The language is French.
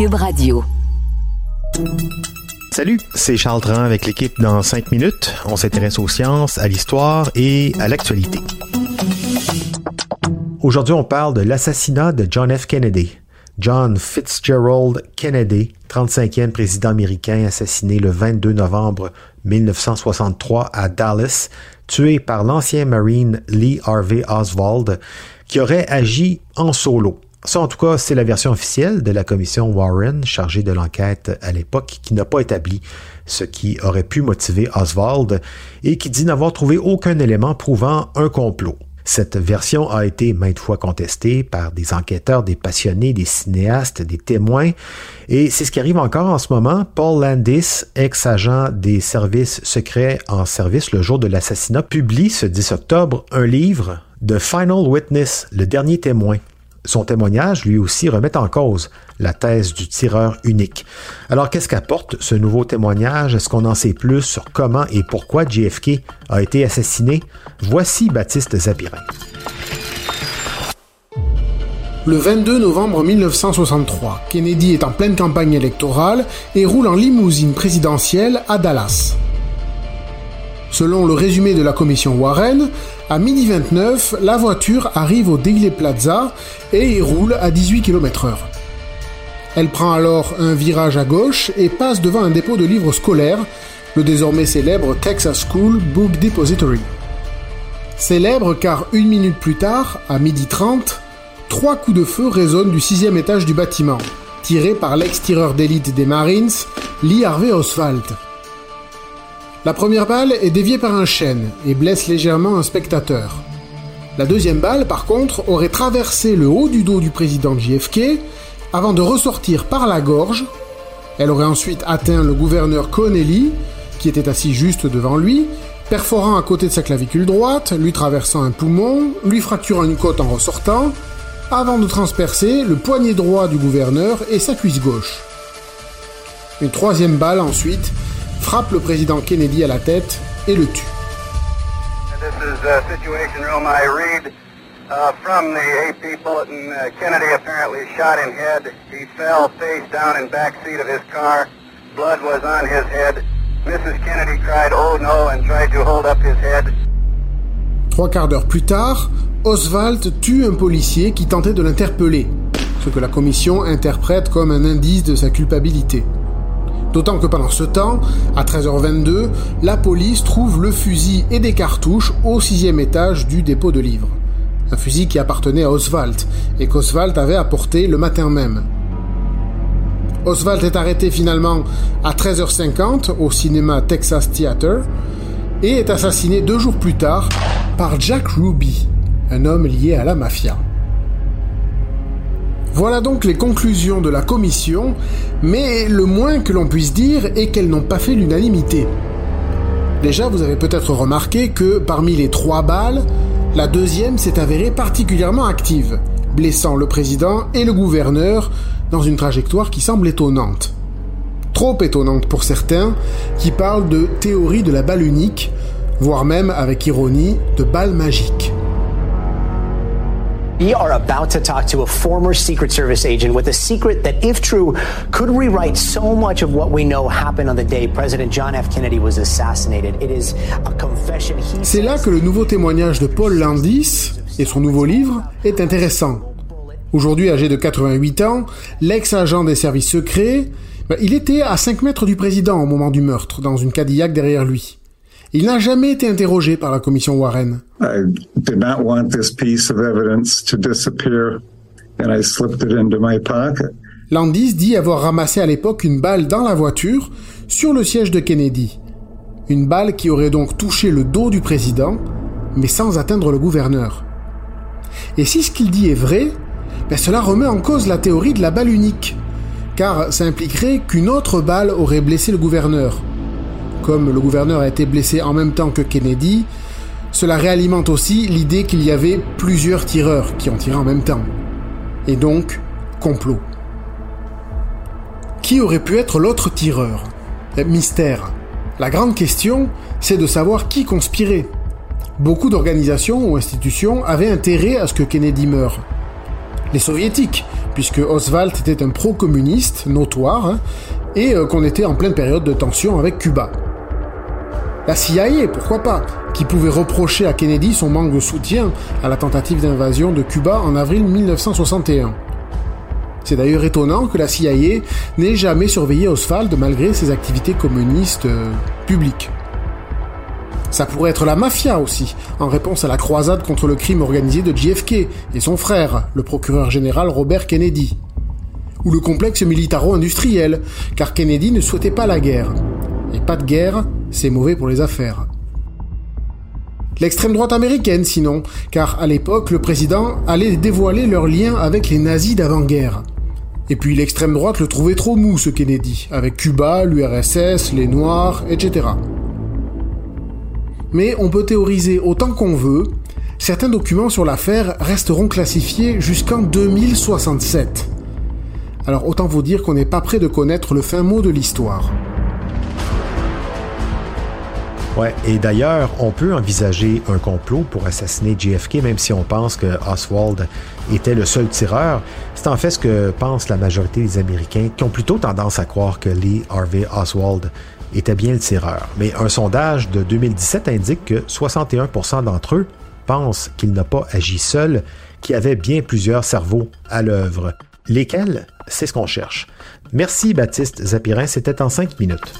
Cube Radio. Salut, c'est Charles Dran avec l'équipe dans 5 minutes. On s'intéresse aux sciences, à l'histoire et à l'actualité. Aujourd'hui, on parle de l'assassinat de John F. Kennedy. John Fitzgerald Kennedy, 35e président américain assassiné le 22 novembre 1963 à Dallas, tué par l'ancien Marine Lee Harvey Oswald, qui aurait agi en solo. Ça, en tout cas, c'est la version officielle de la commission Warren chargée de l'enquête à l'époque qui n'a pas établi ce qui aurait pu motiver Oswald et qui dit n'avoir trouvé aucun élément prouvant un complot. Cette version a été maintes fois contestée par des enquêteurs, des passionnés, des cinéastes, des témoins, et c'est ce qui arrive encore en ce moment. Paul Landis, ex-agent des services secrets en service le jour de l'assassinat, publie ce 10 octobre un livre, The Final Witness, le dernier témoin, son témoignage, lui aussi, remet en cause la thèse du tireur unique. Alors, qu'est-ce qu'apporte ce nouveau témoignage? Est-ce qu'on en sait plus sur comment et pourquoi JFK a été assassiné? Voici Baptiste Zapirin. Le 22 novembre 1963, Kennedy est en pleine campagne électorale et roule en limousine présidentielle à Dallas. Selon le résumé de la commission Warren, à midi 29, la voiture arrive au Daily Plaza et y roule à 18 km/h. Elle prend alors un virage à gauche et passe devant un dépôt de livres scolaires, le désormais célèbre Texas School Book Depository. Célèbre car une minute plus tard, à midi 30, trois coups de feu résonnent du sixième étage du bâtiment, tirés par l'ex-tireur d'élite des Marines, Lee Harvey Oswald. La première balle est déviée par un chêne et blesse légèrement un spectateur. La deuxième balle, par contre, aurait traversé le haut du dos du président JFK avant de ressortir par la gorge. Elle aurait ensuite atteint le gouverneur Connelly, qui était assis juste devant lui, perforant à côté de sa clavicule droite, lui traversant un poumon, lui fracturant une côte en ressortant, avant de transpercer le poignet droit du gouverneur et sa cuisse gauche. Une troisième balle ensuite frappe le président Kennedy à la tête et le tue. Uh, from the AP bulletin. Uh, Kennedy apparently shot him head. He fell face down in back seat of his car. Blood was on his head. Mrs. Kennedy cried, oh no, and tried to hold up his head. Trois quarts d'heure plus tard, Oswald tue un policier qui tentait de l'interpeller, ce que la commission interprète comme un indice de sa culpabilité. D'autant que pendant ce temps, à 13h22, la police trouve le fusil et des cartouches au sixième étage du dépôt de livres. Un fusil qui appartenait à Oswald et qu'Oswald avait apporté le matin même. Oswald est arrêté finalement à 13h50 au cinéma Texas Theater et est assassiné deux jours plus tard par Jack Ruby, un homme lié à la mafia. Voilà donc les conclusions de la commission, mais le moins que l'on puisse dire est qu'elles n'ont pas fait l'unanimité. Déjà, vous avez peut-être remarqué que parmi les trois balles, la deuxième s'est avérée particulièrement active, blessant le président et le gouverneur dans une trajectoire qui semble étonnante. Trop étonnante pour certains, qui parlent de théorie de la balle unique, voire même avec ironie de balle magique. We are about to talk to a former Secret Service agent with a secret that, if true, could rewrite so much of what we know happened on the day President John F. Kennedy was assassinated. It is a confession he C'est là que le nouveau témoignage de Paul Landis et son nouveau livre est intéressant. Aujourd'hui âgé de 88 ans, l'ex-agent des services secrets, ben, il était à 5 mètres du président au moment du meurtre, dans une Cadillac derrière lui. Il n'a jamais été interrogé par la commission Warren. I did not want this piece of evidence to disappear, and I slipped it into my pocket. Landis dit avoir ramassé à l'époque une balle dans la voiture sur le siège de Kennedy. Une balle qui aurait donc touché le dos du président, mais sans atteindre le gouverneur. Et si ce qu'il dit est vrai, ben cela remet en cause la théorie de la balle unique, car ça impliquerait qu'une autre balle aurait blessé le gouverneur. Comme le gouverneur a été blessé en même temps que Kennedy, cela réalimente aussi l'idée qu'il y avait plusieurs tireurs qui ont tiré en même temps. Et donc, complot. Qui aurait pu être l'autre tireur? Mystère. La grande question, c'est de savoir qui conspirait. Beaucoup d'organisations ou institutions avaient intérêt à ce que Kennedy meure. Les soviétiques, puisque Oswald était un pro-communiste notoire hein, et euh, qu'on était en pleine période de tension avec Cuba. La CIA, pourquoi pas, qui pouvait reprocher à Kennedy son manque de soutien à la tentative d'invasion de Cuba en avril 1961. C'est d'ailleurs étonnant que la CIA n'ait jamais surveillé Oswald malgré ses activités communistes euh, publiques. Ça pourrait être la mafia aussi, en réponse à la croisade contre le crime organisé de JFK et son frère, le procureur général Robert Kennedy. Ou le complexe militaro-industriel, car Kennedy ne souhaitait pas la guerre. Et pas de guerre, c'est mauvais pour les affaires. L'extrême droite américaine sinon, car à l'époque, le président allait dévoiler leurs liens avec les nazis d'avant-guerre. Et puis l'extrême droite le trouvait trop mou, ce Kennedy, avec Cuba, l'URSS, les Noirs, etc. Mais on peut théoriser autant qu'on veut, certains documents sur l'affaire resteront classifiés jusqu'en 2067. Alors autant vous dire qu'on n'est pas prêt de connaître le fin mot de l'histoire. Et d'ailleurs, on peut envisager un complot pour assassiner JFK, même si on pense que Oswald était le seul tireur. C'est en fait ce que pense la majorité des Américains, qui ont plutôt tendance à croire que Lee Harvey Oswald était bien le tireur. Mais un sondage de 2017 indique que 61% d'entre eux pensent qu'il n'a pas agi seul, qu'il avait bien plusieurs cerveaux à l'œuvre. Lesquels? C'est ce qu'on cherche. Merci Baptiste Zapirin, c'était en 5 minutes.